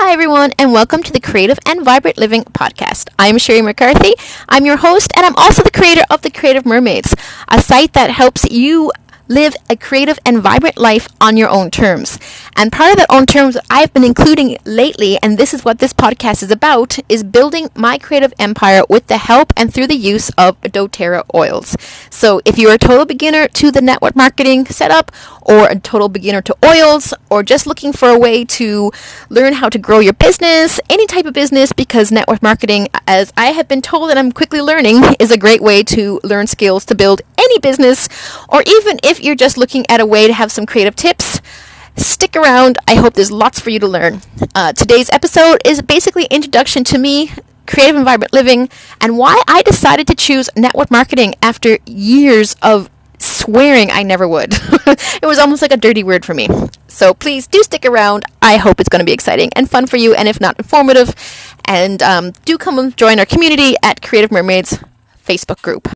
Hi, everyone, and welcome to the Creative and Vibrant Living podcast. I'm Sherry McCarthy. I'm your host, and I'm also the creator of The Creative Mermaids, a site that helps you live a creative and vibrant life on your own terms. And part of that own terms I've been including lately, and this is what this podcast is about, is building my creative empire with the help and through the use of doTERRA oils. So if you're a total beginner to the network marketing setup, or a total beginner to oils, or just looking for a way to learn how to grow your business, any type of business, because network marketing, as I have been told and I'm quickly learning, is a great way to learn skills to build any business, or even if you're just looking at a way to have some creative tips. Stick around. I hope there's lots for you to learn. Uh, today's episode is basically introduction to me, creative vibrant living, and why I decided to choose network marketing after years of swearing I never would. it was almost like a dirty word for me. So please do stick around. I hope it's going to be exciting and fun for you, and if not, informative. And um, do come and join our community at Creative Mermaids Facebook group.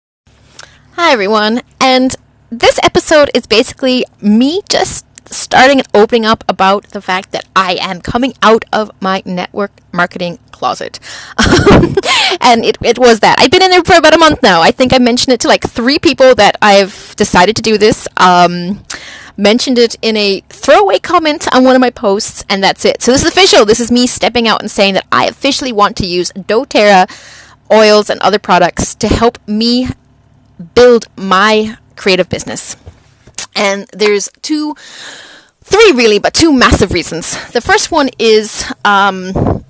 Hi, everyone. And this episode is basically me just starting and opening up about the fact that I am coming out of my network marketing closet. and it, it was that. I've been in there for about a month now. I think I mentioned it to like three people that I've decided to do this. Um, mentioned it in a throwaway comment on one of my posts, and that's it. So this is official. This is me stepping out and saying that I officially want to use doTERRA oils and other products to help me build my creative business. And there's two, three really, but two massive reasons. The first one is um,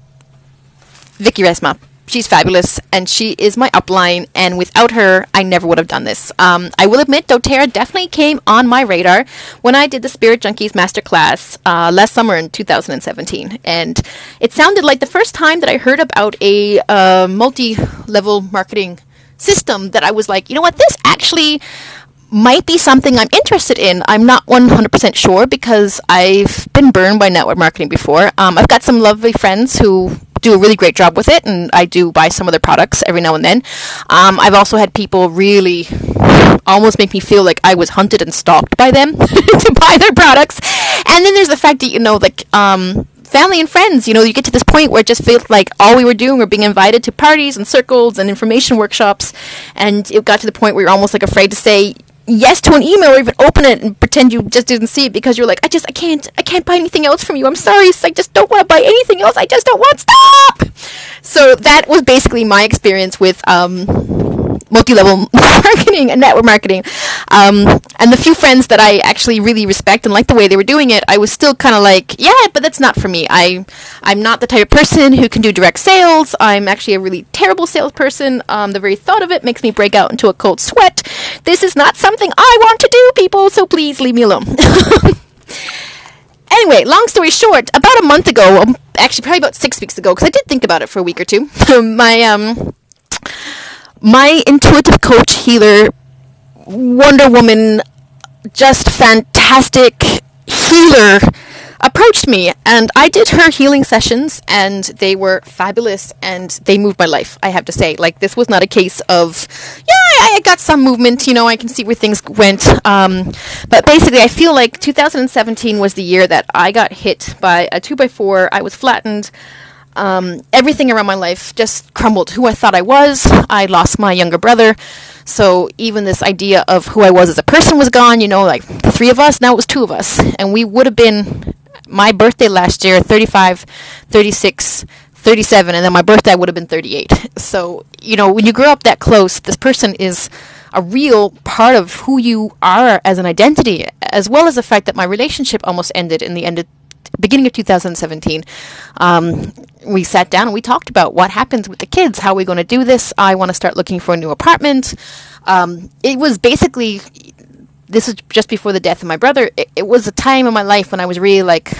Vicky Resma. She's fabulous, and she is my upline. And without her, I never would have done this. Um, I will admit, doTERRA definitely came on my radar when I did the Spirit Junkies Masterclass uh, last summer in 2017. And it sounded like the first time that I heard about a uh, multi-level marketing system that I was like, you know what, this actually might be something I'm interested in. I'm not 100% sure because I've been burned by network marketing before. Um, I've got some lovely friends who do a really great job with it, and I do buy some of their products every now and then. Um, I've also had people really almost make me feel like I was hunted and stalked by them to buy their products. And then there's the fact that, you know, like, um, family and friends. You know, you get to this point where it just feels like all we were doing were being invited to parties and circles and information workshops, and it got to the point where you're almost like afraid to say yes to an email or even open it and pretend you just didn't see it because you're like, I just I can't I can't buy anything else from you. I'm sorry, I just don't want to buy anything else. I just don't want stop. So that was basically my experience with um multi-level marketing and network marketing. Um, and the few friends that I actually really respect and like the way they were doing it, I was still kind of like, yeah, but that's not for me. I, I'm not the type of person who can do direct sales. I'm actually a really terrible salesperson. Um, the very thought of it makes me break out into a cold sweat. This is not something I want to do, people. So please leave me alone. anyway, long story short, about a month ago, um, actually probably about six weeks ago, because I did think about it for a week or two. my um my intuitive coach healer, Wonder Woman, just fantastic healer approached me and I did her healing sessions and they were fabulous and they moved my life, I have to say. Like, this was not a case of, yeah, I got some movement, you know, I can see where things went. Um, but basically, I feel like 2017 was the year that I got hit by a 2x4. I was flattened um, everything around my life just crumbled. Who I thought I was, I lost my younger brother. So even this idea of who I was as a person was gone. You know, like the three of us, now it was two of us. And we would have been my birthday last year 35, 36, 37, and then my birthday would have been 38. So, you know, when you grow up that close, this person is a real part of who you are as an identity, as well as the fact that my relationship almost ended in the end of beginning of 2017, um, we sat down and we talked about what happens with the kids. How are we going to do this? I want to start looking for a new apartment. Um, it was basically this was just before the death of my brother. It, it, was a time in my life when I was really like,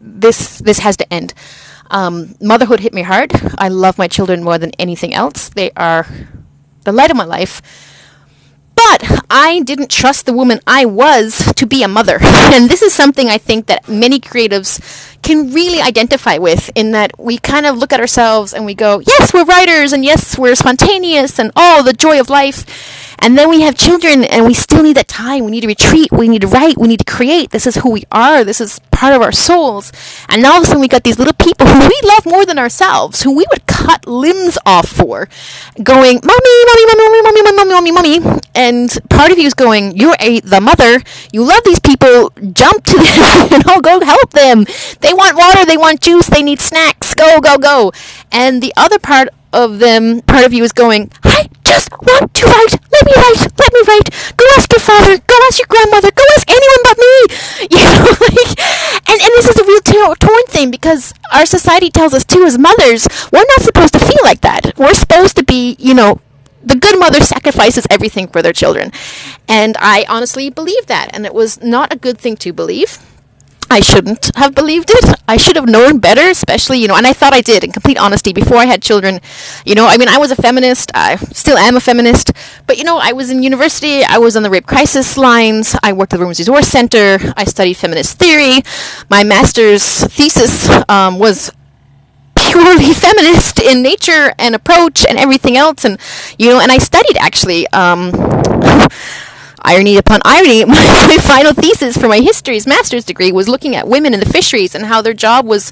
this this has to end. Um, motherhood hit me hard. I love my children more than anything else. They are the light of my life but I didn't trust the woman I was to be a mother. And this is something I think that many creatives can really identify with in that we kind of look at ourselves and we go, yes, we're writers and yes, we're spontaneous and all oh, the joy of life. And then we have children and we still need that time. We need to retreat. We need to write. We need to create. This is who we are. This is part of our souls. And all of a sudden we got these little people who we love more than ourselves, who we would cut limbs off for, going, mommy, mommy, mommy, mommy, mommy, mommy, mommy, mommy. And part of you is going, you're a, the mother. You love these people. Jump to them. you know, go help them. They want water. They want juice. They need snacks. Go, go, go. And the other part of them, part of you is going, I just want to write. Let me write. Let me write. Go ask your father. Go ask your grandmother. Go ask anyone but me. You know, like, and, and this is a real t- torn thing because our society tells us too, as mothers, we're not supposed to feel like that. We're supposed to be, you know, the good mother sacrifices everything for their children. And I honestly believe that. And it was not a good thing to believe. I shouldn't have believed it. I should have known better, especially, you know, and I thought I did in complete honesty before I had children. You know, I mean, I was a feminist. I still am a feminist. But, you know, I was in university. I was on the rape crisis lines. I worked at the Women's Resource Center. I studied feminist theory. My master's thesis um, was purely feminist in nature and approach and everything else. And, you know, and I studied actually. Um, irony upon irony, my, my, final thesis for my history's master's degree was looking at women in the fisheries and how their job was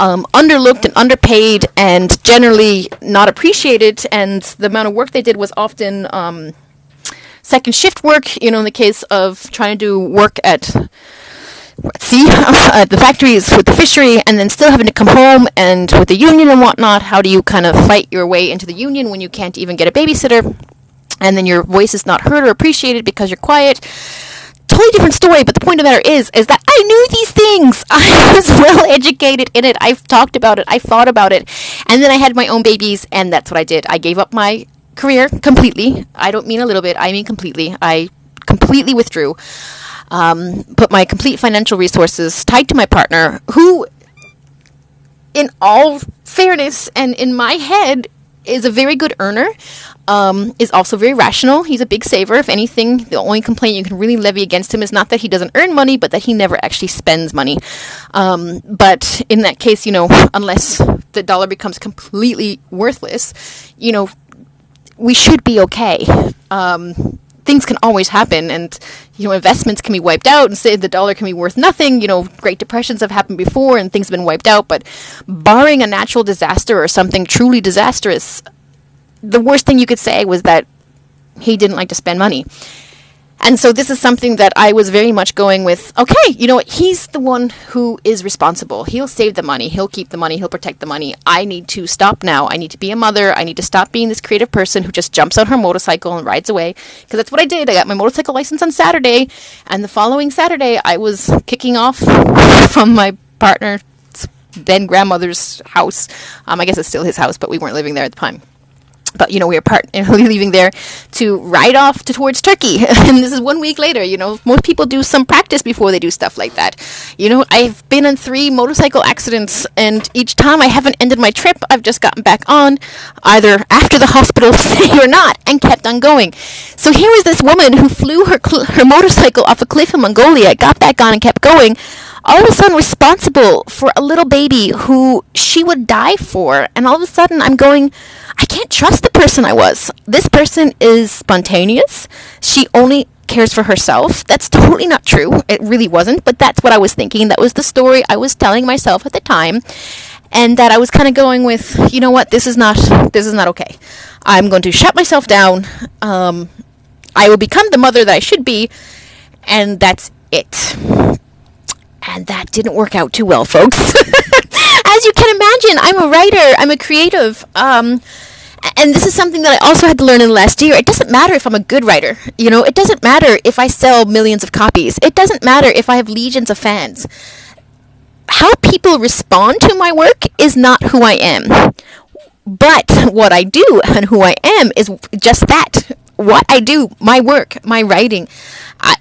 um, underlooked and underpaid and generally not appreciated, and the amount of work they did was often um, second shift work. You know, in the case of trying to do work at see uh, the factories with the fishery and then still having to come home and with the union and whatnot how do you kind of fight your way into the union when you can't even get a babysitter and then your voice is not heard or appreciated because you're quiet. Totally different story but the point of the matter is is that i knew these things. I was well educated in it. I've talked about it. I thought about it. And then i had my own babies and that's what i did. I gave up my career completely. I don't mean a little bit. I mean completely. I completely withdrew. Um, put my complete financial resources tied to my partner who in all fairness and in my head is a very good earner, um, is also very rational. He's a big saver. If anything, the only complaint you can really levy against him is not that he doesn't earn money, but that he never actually spends money. Um, but in that case, you know, unless the dollar becomes completely worthless, you know, we should be okay. Um, things can always happen and you know investments can be wiped out and say the dollar can be worth nothing you know great depressions have happened before and things have been wiped out but barring a natural disaster or something truly disastrous the worst thing you could say was that he didn't like to spend money and so this is something that I was very much going with, okay, you know what? He's the one who is responsible. He'll save the money. He'll keep the money. He'll protect the money. I need to stop now. I need to be a mother. I need to stop being this creative person who just jumps on her motorcycle and rides away. Because that's what I did. I got my motorcycle license on Saturday. And the following Saturday, I was kicking off from my partner's then grandmother's house. Um, I guess it's still his house, but we weren't living there at the time but you know we are part leaving there to ride off to, towards Turkey, and this is one week later. You know, most people do some practice before they do stuff like that. You know, I've been in three motorcycle accidents, and each time I haven't ended my trip. I've just gotten back on, either after the hospital stay or not, and kept on going. So here is this woman who flew her cl- her motorcycle off a cliff in Mongolia, got back on, and kept going all of a sudden responsible for a little baby who she would die for. And all of a sudden I'm going, I can't trust the person I was. This person is spontaneous. She only cares for herself. That's totally not true. It really wasn't, but that's what I was thinking. That was the story I was telling myself at the time. And that I was kind of going with, you know what, this is not this is not okay. I'm going to shut myself down. Um, I will become the mother that I should be, and that's it. And that didn't work out too well, folks. As you can imagine, I'm a writer, I'm a creative. Um, and this is something that I also had to learn in the last year. It doesn't matter if I'm a good writer. You know, it doesn't matter if I sell millions of copies. It doesn't matter if I have legions of fans. How people respond to my work is not who I am. But what I do and who I am is just that. What I do, my work, my writing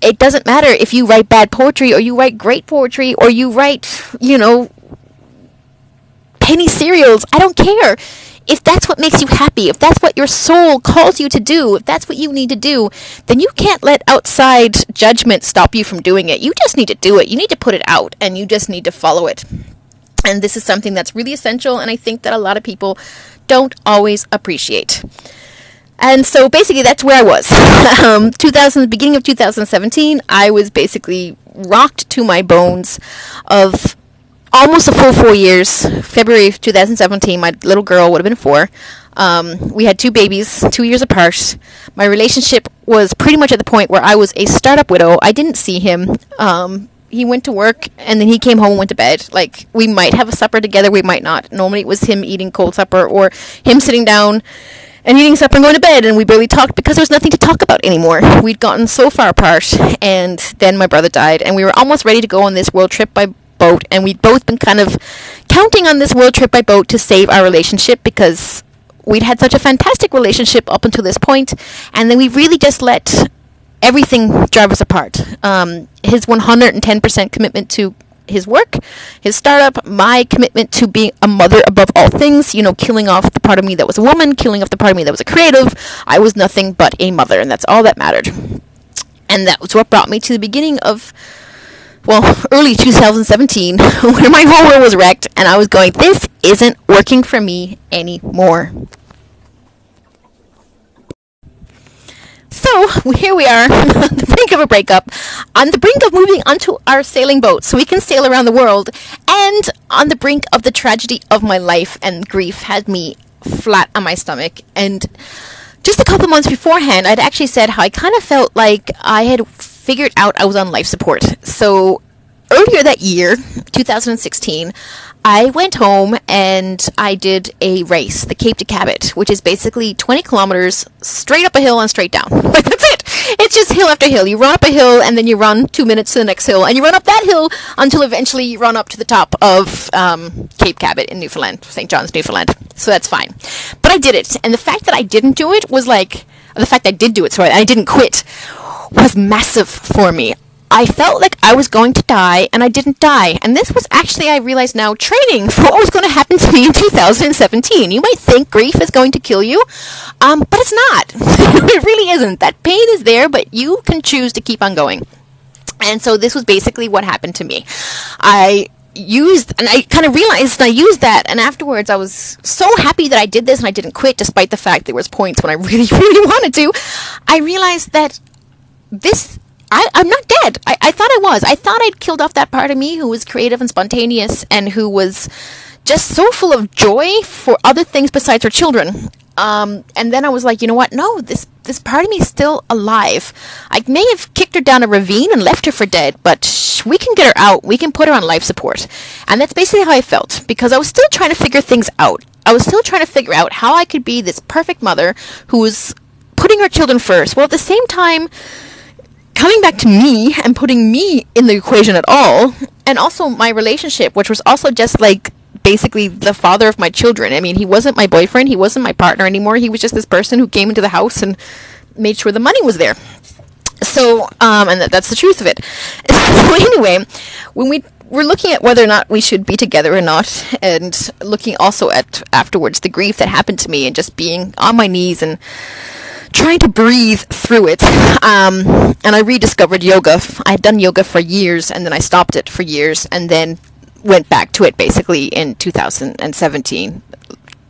it doesn't matter if you write bad poetry or you write great poetry or you write, you know, penny serials. I don't care. If that's what makes you happy, if that's what your soul calls you to do, if that's what you need to do, then you can't let outside judgment stop you from doing it. You just need to do it. You need to put it out and you just need to follow it. And this is something that's really essential and I think that a lot of people don't always appreciate. And so basically, that's where I was. um, 2000, beginning of 2017, I was basically rocked to my bones of almost a full four years. February 2017, my little girl would have been four. Um, we had two babies, two years apart. My relationship was pretty much at the point where I was a startup widow. I didn't see him. Um, he went to work and then he came home and went to bed. Like we might have a supper together, we might not. Normally it was him eating cold supper or him sitting down and eating supper and going to bed and we barely talked because there was nothing to talk about anymore. We'd gotten so far apart and then my brother died and we were almost ready to go on this world trip by boat and we'd both been kind of counting on this world trip by boat to save our relationship because we'd had such a fantastic relationship up until this point and then we really just let everything drive us apart. Um, his 110% commitment to his work, his startup, my commitment to being a mother above all things, you know, killing off the part of me that was a woman, killing off the part of me that was a creative. I was nothing but a mother, and that's all that mattered. And that was what brought me to the beginning of, well, early 2017, where my whole world was wrecked, and I was going, this isn't working for me anymore. So here we are, on the brink of a breakup, on the brink of moving onto our sailing boat so we can sail around the world, and on the brink of the tragedy of my life and grief had me flat on my stomach. And just a couple months beforehand, I'd actually said how I kind of felt like I had figured out I was on life support. So earlier that year, 2016, I went home and I did a race, the Cape to Cabot, which is basically 20 kilometers straight up a hill and straight down. Like that's it. It's just hill after hill. You run up a hill and then you run two minutes to the next hill, and you run up that hill until eventually you run up to the top of um, Cape Cabot in Newfoundland, St. John's, Newfoundland. So that's fine. But I did it, and the fact that I didn't do it was like the fact that I did do it, sorry, I didn't quit, was massive for me. I felt like I was going to die and I didn't die. And this was actually, I realize now, training for what was going to happen to me in 2017. You might think grief is going to kill you, um, but it's not. it really isn't. That pain is there, but you can choose to keep on going. And so this was basically what happened to me. I used and I kind of realized I used that and afterwards I was so happy that I did this and I didn't quit despite the fact there was points when I really really wanted to I realized that this I, I'm not dead. I, I thought I was. I thought I'd killed off that part of me who was creative and spontaneous and who was just so full of joy for other things besides her children. Um, and then I was like, you know what? No, this this part of me is still alive. I may have kicked her down a ravine and left her for dead, but sh- we can get her out. We can put her on life support. And that's basically how I felt because I was still trying to figure things out. I was still trying to figure out how I could be this perfect mother who was putting her children first, while at the same time coming back to me and putting me in the equation at all, and also my relationship, which was also just like basically the father of my children. I mean, he wasn't my boyfriend, he wasn't my partner anymore. He was just this person who came into the house and made sure the money was there. So, um, and that, that's the truth of it. So anyway, when we were looking at whether or not we should be together or not, and looking also at afterwards the grief that happened to me, and just being on my knees and trying to breathe through it. Um, and I rediscovered yoga. I had done yoga for years, and then I stopped it for years, and then went back to it basically in 2017.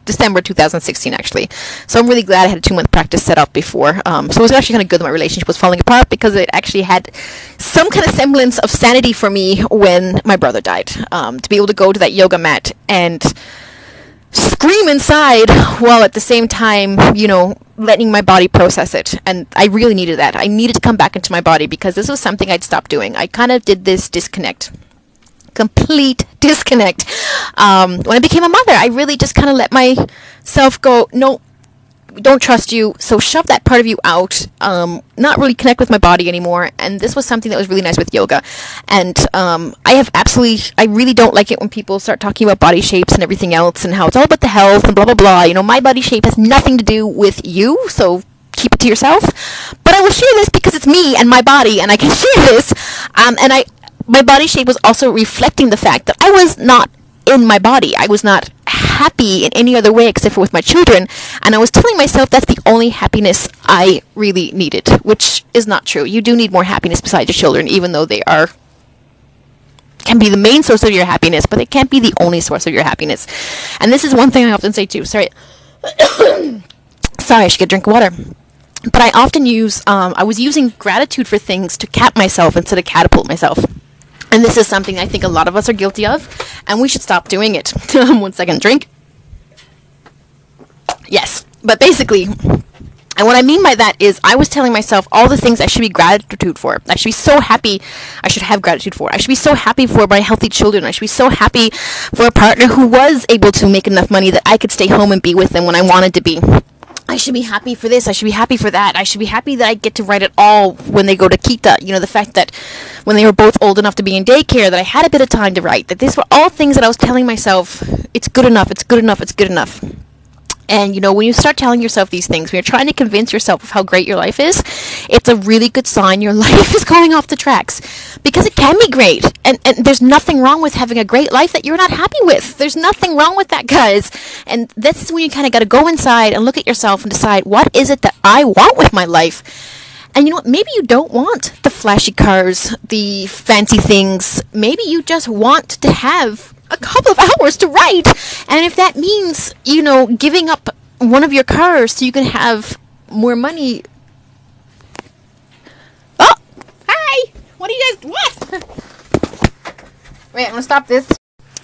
December 2016, actually. So I'm really glad I had a two month practice set up before. Um, so it was actually kind of good that my relationship was falling apart because it actually had some kind of semblance of sanity for me when my brother died. Um, to be able to go to that yoga mat and scream inside while at the same time, you know, letting my body process it. And I really needed that. I needed to come back into my body because this was something I'd stopped doing. I kind of did this disconnect. Complete disconnect. Um, when I became a mother, I really just kind of let myself go, no, don't trust you, so shove that part of you out. Um, not really connect with my body anymore. And this was something that was really nice with yoga. And um, I have absolutely, I really don't like it when people start talking about body shapes and everything else and how it's all about the health and blah blah blah. You know, my body shape has nothing to do with you, so keep it to yourself. But I will share this because it's me and my body, and I can share this. Um, and I, my body shape was also reflecting the fact that I was not in my body. I was not happy in any other way except for with my children. And I was telling myself that's the only happiness I really needed, which is not true. You do need more happiness besides your children, even though they are can be the main source of your happiness, but they can't be the only source of your happiness. And this is one thing I often say too. Sorry. Sorry, I should get a drink of water. But I often use, um, I was using gratitude for things to cap myself instead of catapult myself. And this is something I think a lot of us are guilty of, and we should stop doing it. Um, one second, drink. Yes, but basically, and what I mean by that is, I was telling myself all the things I should be gratitude for. I should be so happy. I should have gratitude for. I should be so happy for my healthy children. I should be so happy for a partner who was able to make enough money that I could stay home and be with them when I wanted to be. I should be happy for this. I should be happy for that. I should be happy that I get to write it all when they go to Kita. You know, the fact that when they were both old enough to be in daycare, that I had a bit of time to write. That these were all things that I was telling myself, it's good enough, it's good enough, it's good enough. And you know, when you start telling yourself these things, when you're trying to convince yourself of how great your life is, it's a really good sign your life is going off the tracks. Because it can be great. And, and there's nothing wrong with having a great life that you're not happy with. There's nothing wrong with that, guys. And this is when you kind of got to go inside and look at yourself and decide what is it that I want with my life. And you know what? Maybe you don't want the flashy cars, the fancy things. Maybe you just want to have a couple of hours to write. And if that means, you know, giving up one of your cars so you can have more money. Oh! Hi! What are you guys. What? Wait, I'm gonna stop this.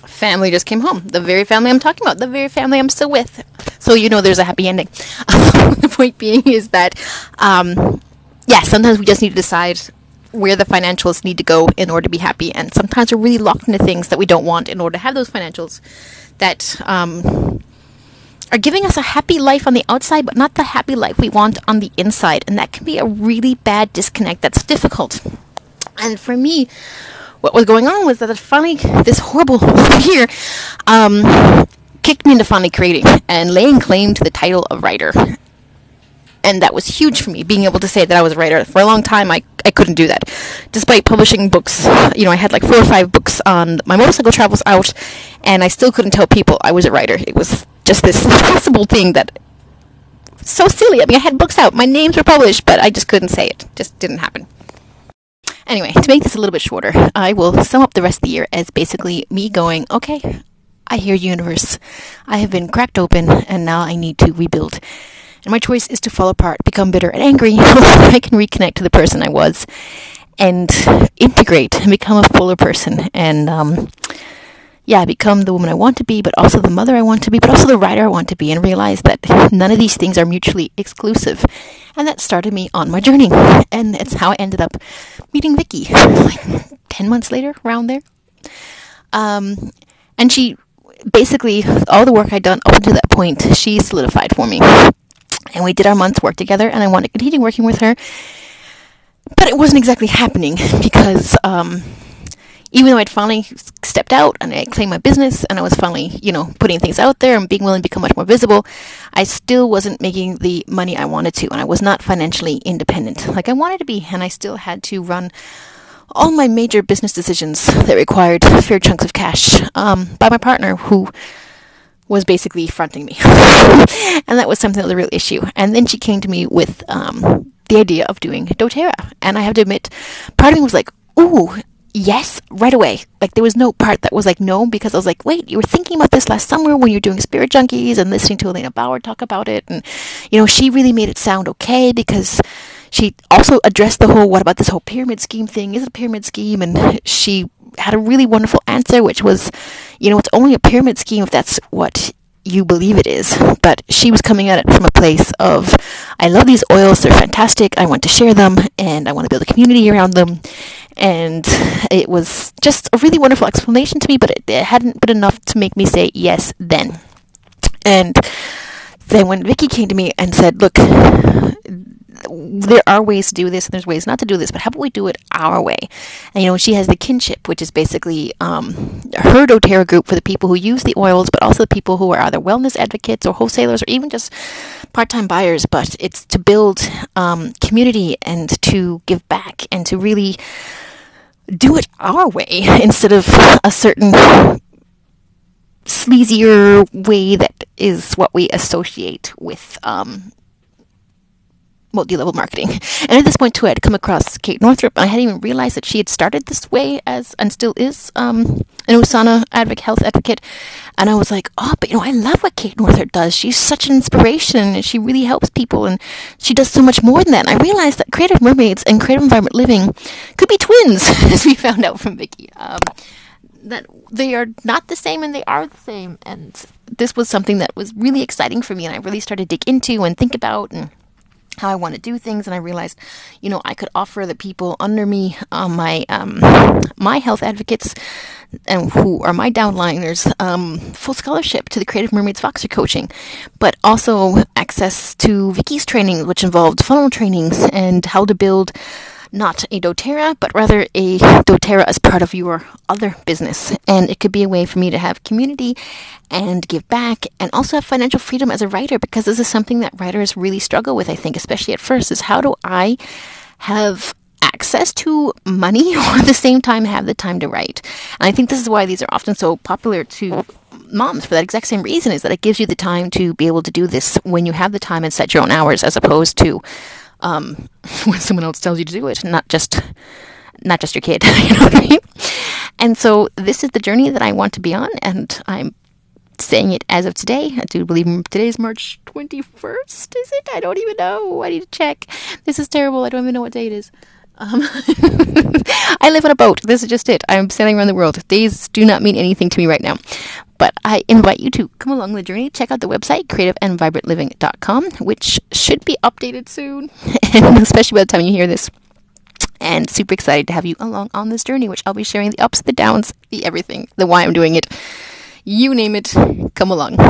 Family just came home. The very family I'm talking about. The very family I'm still with. So you know there's a happy ending. the point being is that, um, yeah, sometimes we just need to decide where the financials need to go in order to be happy. And sometimes we're really locked into things that we don't want in order to have those financials that um, are giving us a happy life on the outside, but not the happy life we want on the inside. And that can be a really bad disconnect that's difficult. And for me, what was going on was that finally this horrible year um, kicked me into finally creating and laying claim to the title of writer and that was huge for me being able to say that I was a writer. For a long time, I, I couldn't do that, despite publishing books. You know, I had like four or five books on my motorcycle travels out, and I still couldn't tell people I was a writer. It was just this impossible thing that so silly. I mean, I had books out, my names were published, but I just couldn't say it. Just didn't happen. Anyway, to make this a little bit shorter, I will sum up the rest of the year as basically me going, okay, I hear universe. I have been cracked open, and now I need to rebuild. And my choice is to fall apart, become bitter and angry, I can reconnect to the person I was and integrate and become a fuller person. And, um, yeah, become the woman I want to be, but also the mother I want to be, but also the writer I want to be, and realize that none of these things are mutually exclusive. And that started me on my journey. And it's how I ended up meeting Vicky, like 10 months later, around there. Um, and she basically, all the work I'd done up to that point, she solidified for me and we did our month's work together, and I wanted to continue working with her. But it wasn't exactly happening because um, even though I'd finally stepped out and I claimed my business and I was finally, you know, putting things out there and being willing to become much more visible, I still wasn't making the money I wanted to, and I was not financially independent like I wanted to be, and I still had to run all my major business decisions that required fair chunks of cash um, by my partner, who was basically fronting me. and that was something that was a real issue. And then she came to me with um, the idea of doing doTERRA. And I have to admit, part of me was like, ooh, yes, right away. Like there was no part that was like no, because I was like, wait, you were thinking about this last summer when you were doing Spirit Junkies and listening to Elena Brower talk about it. And, you know, she really made it sound okay because she also addressed the whole what about this whole pyramid scheme thing? Is it a pyramid scheme? And she had a really wonderful answer, which was, you know, it's only a pyramid scheme if that's what you believe it is. But she was coming at it from a place of, I love these oils, they're fantastic, I want to share them, and I want to build a community around them. And it was just a really wonderful explanation to me, but it, it hadn't been enough to make me say yes then. And then when Vicky came to me and said, Look, there are ways to do this and there's ways not to do this, but how about we do it our way? And you know, she has the kinship, which is basically um, her doTERRA group for the people who use the oils, but also the people who are either wellness advocates or wholesalers or even just part-time buyers. But it's to build um, community and to give back and to really do it our way instead of a certain sleazier way that is what we associate with um, multi-level marketing. And at this point too, I had come across Kate Northrup, I hadn't even realized that she had started this way as and still is um, an Usana advocate, health advocate. And I was like, oh, but you know, I love what Kate Northrup does. She's such an inspiration, and she really helps people, and she does so much more than that. And I realized that Creative Mermaids and Creative and Vibrant Living could be twins, as we found out from Vicky. Um, that they are not the same and they are the same. And this was something that was really exciting for me, and I really started to dig into and think about and how I want to do things, and I realized, you know, I could offer the people under me, um, my um, my health advocates, and who are my downliners, um, full scholarship to the Creative Mermaids Voxer coaching, but also access to Vicky's training, which involved funnel trainings and how to build not a doTERRA, but rather a doTERRA as part of your other business. And it could be a way for me to have community and give back and also have financial freedom as a writer because this is something that writers really struggle with, I think, especially at first, is how do I have access to money or at the same time have the time to write. And I think this is why these are often so popular to moms for that exact same reason is that it gives you the time to be able to do this when you have the time and set your own hours as opposed to um, when someone else tells you to do it, not just not just your kid. you know what I mean? And so this is the journey that I want to be on, and I'm saying it as of today. I do believe today's March 21st, is it? I don't even know. I need to check. This is terrible. I don't even know what day it is. Um, I live on a boat. This is just it. I'm sailing around the world. Days do not mean anything to me right now. But I invite you to come along the journey. Check out the website, creativeandvibrantliving.com, which should be updated soon, and especially by the time you hear this. And super excited to have you along on this journey, which I'll be sharing the ups, the downs, the everything, the why I'm doing it. You name it, come along.